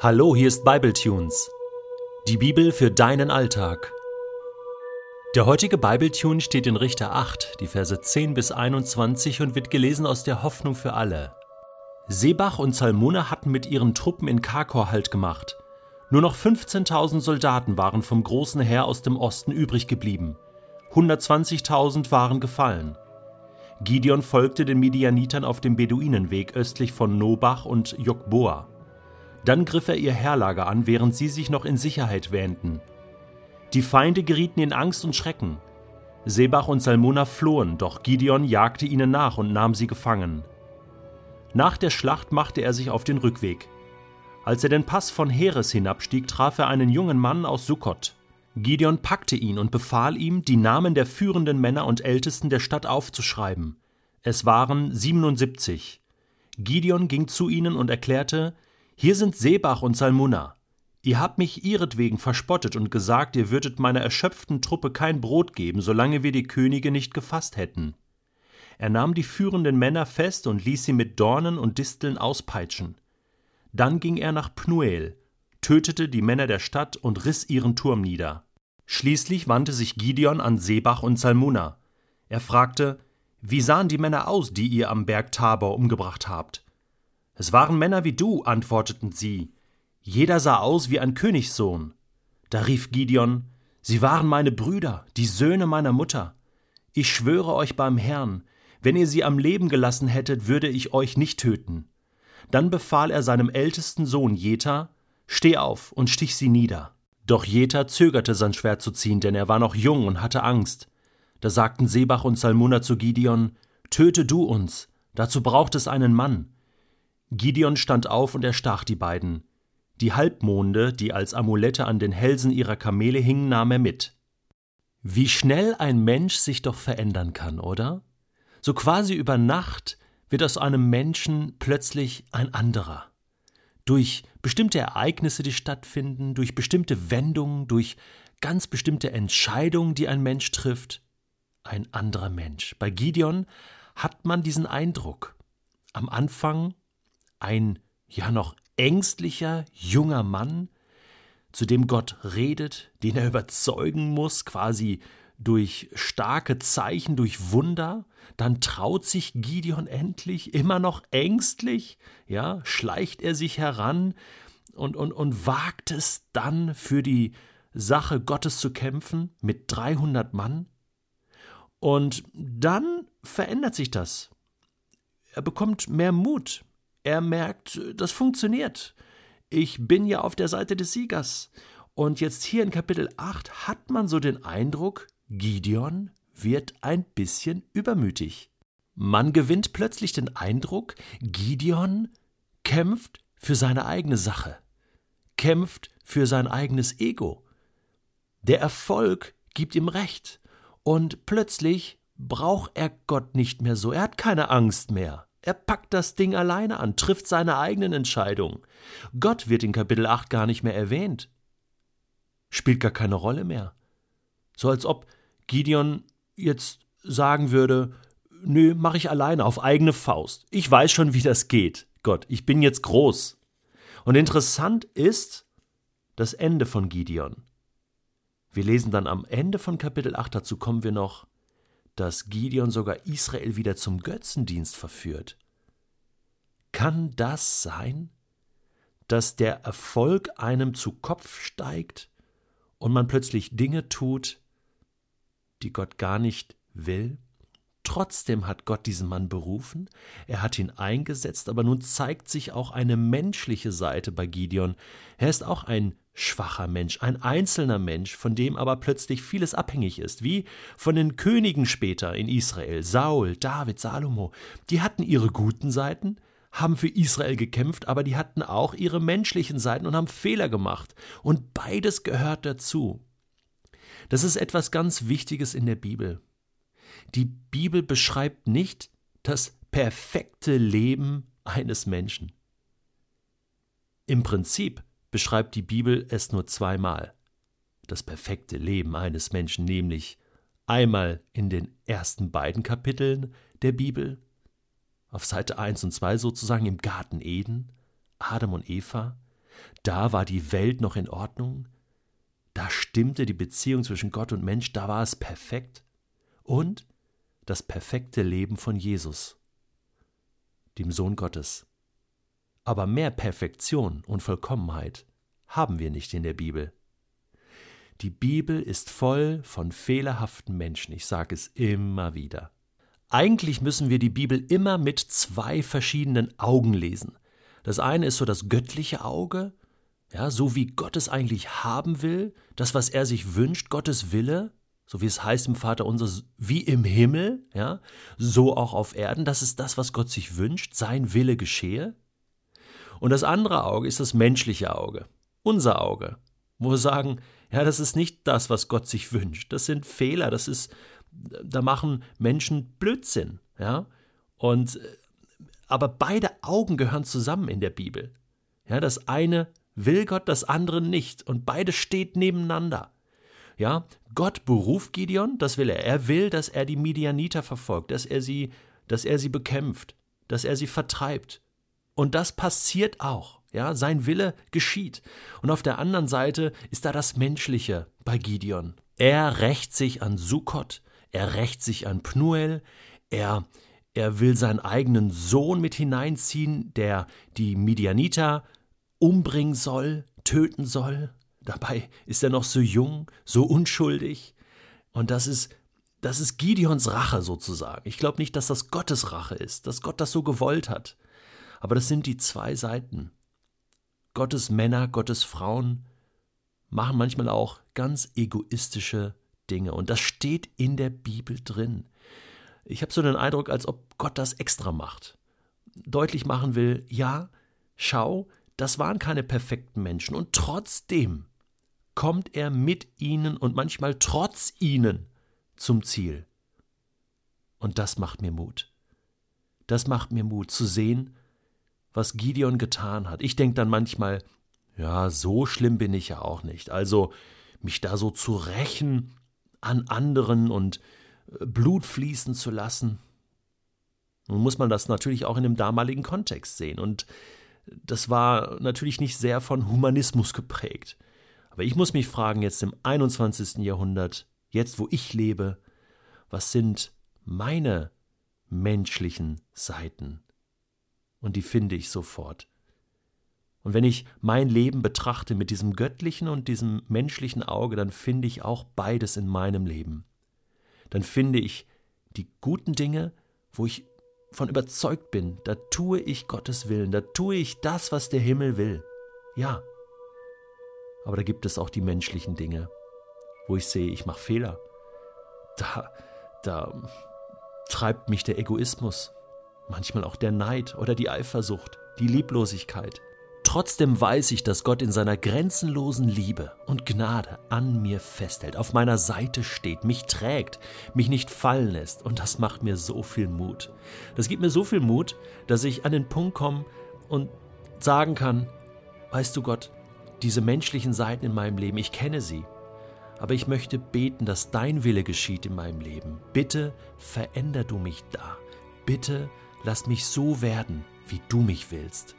Hallo, hier ist Bibletunes. Die Bibel für deinen Alltag. Der heutige Bibletune steht in Richter 8, die Verse 10 bis 21 und wird gelesen aus der Hoffnung für alle. Sebach und Salmona hatten mit ihren Truppen in Karkor Halt gemacht. Nur noch 15.000 Soldaten waren vom großen Heer aus dem Osten übrig geblieben. 120.000 waren gefallen. Gideon folgte den Midianitern auf dem Beduinenweg östlich von Nobach und Jokboa. Dann griff er ihr Herlager an, während sie sich noch in Sicherheit wähnten. Die Feinde gerieten in Angst und Schrecken. Sebach und Salmona flohen, doch Gideon jagte ihnen nach und nahm sie gefangen. Nach der Schlacht machte er sich auf den Rückweg. Als er den Pass von Heres hinabstieg, traf er einen jungen Mann aus Sukkot. Gideon packte ihn und befahl ihm, die Namen der führenden Männer und Ältesten der Stadt aufzuschreiben. Es waren 77. Gideon ging zu ihnen und erklärte: hier sind Sebach und Salmuna. Ihr habt mich ihretwegen verspottet und gesagt, ihr würdet meiner erschöpften Truppe kein Brot geben, solange wir die Könige nicht gefasst hätten. Er nahm die führenden Männer fest und ließ sie mit Dornen und Disteln auspeitschen. Dann ging er nach Pnuel, tötete die Männer der Stadt und riss ihren Turm nieder. Schließlich wandte sich Gideon an Sebach und Salmuna. Er fragte, wie sahen die Männer aus, die ihr am Berg Tabor umgebracht habt? Es waren Männer wie du, antworteten sie. Jeder sah aus wie ein Königssohn. Da rief Gideon, Sie waren meine Brüder, die Söhne meiner Mutter. Ich schwöre euch beim Herrn, wenn ihr sie am Leben gelassen hättet, würde ich euch nicht töten. Dann befahl er seinem ältesten Sohn Jeta, Steh auf und stich sie nieder. Doch Jeta zögerte sein Schwert zu ziehen, denn er war noch jung und hatte Angst. Da sagten Sebach und Salmuna zu Gideon, Töte du uns, dazu braucht es einen Mann. Gideon stand auf und erstach die beiden. Die Halbmonde, die als Amulette an den Hälsen ihrer Kamele hingen, nahm er mit. Wie schnell ein Mensch sich doch verändern kann, oder? So quasi über Nacht wird aus einem Menschen plötzlich ein anderer. Durch bestimmte Ereignisse, die stattfinden, durch bestimmte Wendungen, durch ganz bestimmte Entscheidungen, die ein Mensch trifft, ein anderer Mensch. Bei Gideon hat man diesen Eindruck. Am Anfang ein ja noch ängstlicher junger Mann, zu dem Gott redet, den er überzeugen muss, quasi durch starke Zeichen, durch Wunder, dann traut sich Gideon endlich, immer noch ängstlich, ja, schleicht er sich heran und, und, und wagt es dann für die Sache Gottes zu kämpfen mit 300 Mann. Und dann verändert sich das. Er bekommt mehr Mut, er merkt, das funktioniert. Ich bin ja auf der Seite des Siegers. Und jetzt hier in Kapitel 8 hat man so den Eindruck, Gideon wird ein bisschen übermütig. Man gewinnt plötzlich den Eindruck, Gideon kämpft für seine eigene Sache, kämpft für sein eigenes Ego. Der Erfolg gibt ihm Recht, und plötzlich braucht er Gott nicht mehr so, er hat keine Angst mehr. Er packt das Ding alleine an, trifft seine eigenen Entscheidungen. Gott wird in Kapitel 8 gar nicht mehr erwähnt. Spielt gar keine Rolle mehr. So als ob Gideon jetzt sagen würde, nö, mach ich alleine auf eigene Faust. Ich weiß schon, wie das geht. Gott, ich bin jetzt groß. Und interessant ist das Ende von Gideon. Wir lesen dann am Ende von Kapitel 8, dazu kommen wir noch, dass Gideon sogar Israel wieder zum Götzendienst verführt. Kann das sein, dass der Erfolg einem zu Kopf steigt und man plötzlich Dinge tut, die Gott gar nicht will? Trotzdem hat Gott diesen Mann berufen, er hat ihn eingesetzt, aber nun zeigt sich auch eine menschliche Seite bei Gideon. Er ist auch ein schwacher Mensch, ein einzelner Mensch, von dem aber plötzlich vieles abhängig ist, wie von den Königen später in Israel, Saul, David, Salomo. Die hatten ihre guten Seiten, haben für Israel gekämpft, aber die hatten auch ihre menschlichen Seiten und haben Fehler gemacht. Und beides gehört dazu. Das ist etwas ganz Wichtiges in der Bibel. Die Bibel beschreibt nicht das perfekte Leben eines Menschen. Im Prinzip beschreibt die Bibel es nur zweimal. Das perfekte Leben eines Menschen, nämlich einmal in den ersten beiden Kapiteln der Bibel, auf Seite 1 und 2 sozusagen im Garten Eden, Adam und Eva, Da war die Welt noch in Ordnung, da stimmte die Beziehung zwischen Gott und Mensch, da war es perfekt. Und das perfekte Leben von Jesus, dem Sohn Gottes. Aber mehr Perfektion und Vollkommenheit haben wir nicht in der Bibel. Die Bibel ist voll von fehlerhaften Menschen, ich sage es immer wieder. Eigentlich müssen wir die Bibel immer mit zwei verschiedenen Augen lesen. Das eine ist so das göttliche Auge, ja, so wie Gott es eigentlich haben will, das, was er sich wünscht, Gottes Wille, so wie es heißt im Vater unser, wie im Himmel, ja, so auch auf Erden, das ist das, was Gott sich wünscht, sein Wille geschehe. Und das andere Auge ist das menschliche Auge, unser Auge, wo wir sagen, ja, das ist nicht das, was Gott sich wünscht, das sind Fehler, das ist, da machen Menschen Blödsinn, ja, und, aber beide Augen gehören zusammen in der Bibel. Ja, das eine will Gott, das andere nicht. Und beide steht nebeneinander. Ja, Gott beruft Gideon, das will er. Er will, dass er die Midianiter verfolgt, dass er sie, dass er sie bekämpft, dass er sie vertreibt. Und das passiert auch. Ja, sein Wille geschieht. Und auf der anderen Seite ist da das Menschliche bei Gideon. Er rächt sich an Sukkot, er rächt sich an Pnuel, er, er will seinen eigenen Sohn mit hineinziehen, der die Midianiter umbringen soll, töten soll. Dabei ist er noch so jung, so unschuldig. Und das ist, das ist Gideons Rache sozusagen. Ich glaube nicht, dass das Gottes Rache ist, dass Gott das so gewollt hat. Aber das sind die zwei Seiten. Gottes Männer, Gottes Frauen machen manchmal auch ganz egoistische Dinge. Und das steht in der Bibel drin. Ich habe so den Eindruck, als ob Gott das extra macht. Deutlich machen will, ja, schau, das waren keine perfekten Menschen und trotzdem kommt er mit ihnen und manchmal trotz ihnen zum Ziel. Und das macht mir Mut. Das macht mir Mut zu sehen, was Gideon getan hat. Ich denke dann manchmal, ja, so schlimm bin ich ja auch nicht. Also mich da so zu rächen an anderen und äh, Blut fließen zu lassen. Nun muss man das natürlich auch in dem damaligen Kontext sehen. Und das war natürlich nicht sehr von Humanismus geprägt. Aber ich muss mich fragen, jetzt im 21. Jahrhundert, jetzt wo ich lebe, was sind meine menschlichen Seiten? Und die finde ich sofort. Und wenn ich mein Leben betrachte mit diesem göttlichen und diesem menschlichen Auge, dann finde ich auch beides in meinem Leben. Dann finde ich die guten Dinge, wo ich von überzeugt bin, da tue ich Gottes Willen, da tue ich das, was der Himmel will. Ja. Aber da gibt es auch die menschlichen Dinge, wo ich sehe, ich mache Fehler. Da, da treibt mich der Egoismus, manchmal auch der Neid oder die Eifersucht, die Lieblosigkeit. Trotzdem weiß ich, dass Gott in seiner grenzenlosen Liebe und Gnade an mir festhält, auf meiner Seite steht, mich trägt, mich nicht fallen lässt. Und das macht mir so viel Mut. Das gibt mir so viel Mut, dass ich an den Punkt komme und sagen kann, weißt du Gott, diese menschlichen Seiten in meinem Leben, ich kenne sie. Aber ich möchte beten, dass dein Wille geschieht in meinem Leben. Bitte veränder du mich da. Bitte lass mich so werden, wie du mich willst.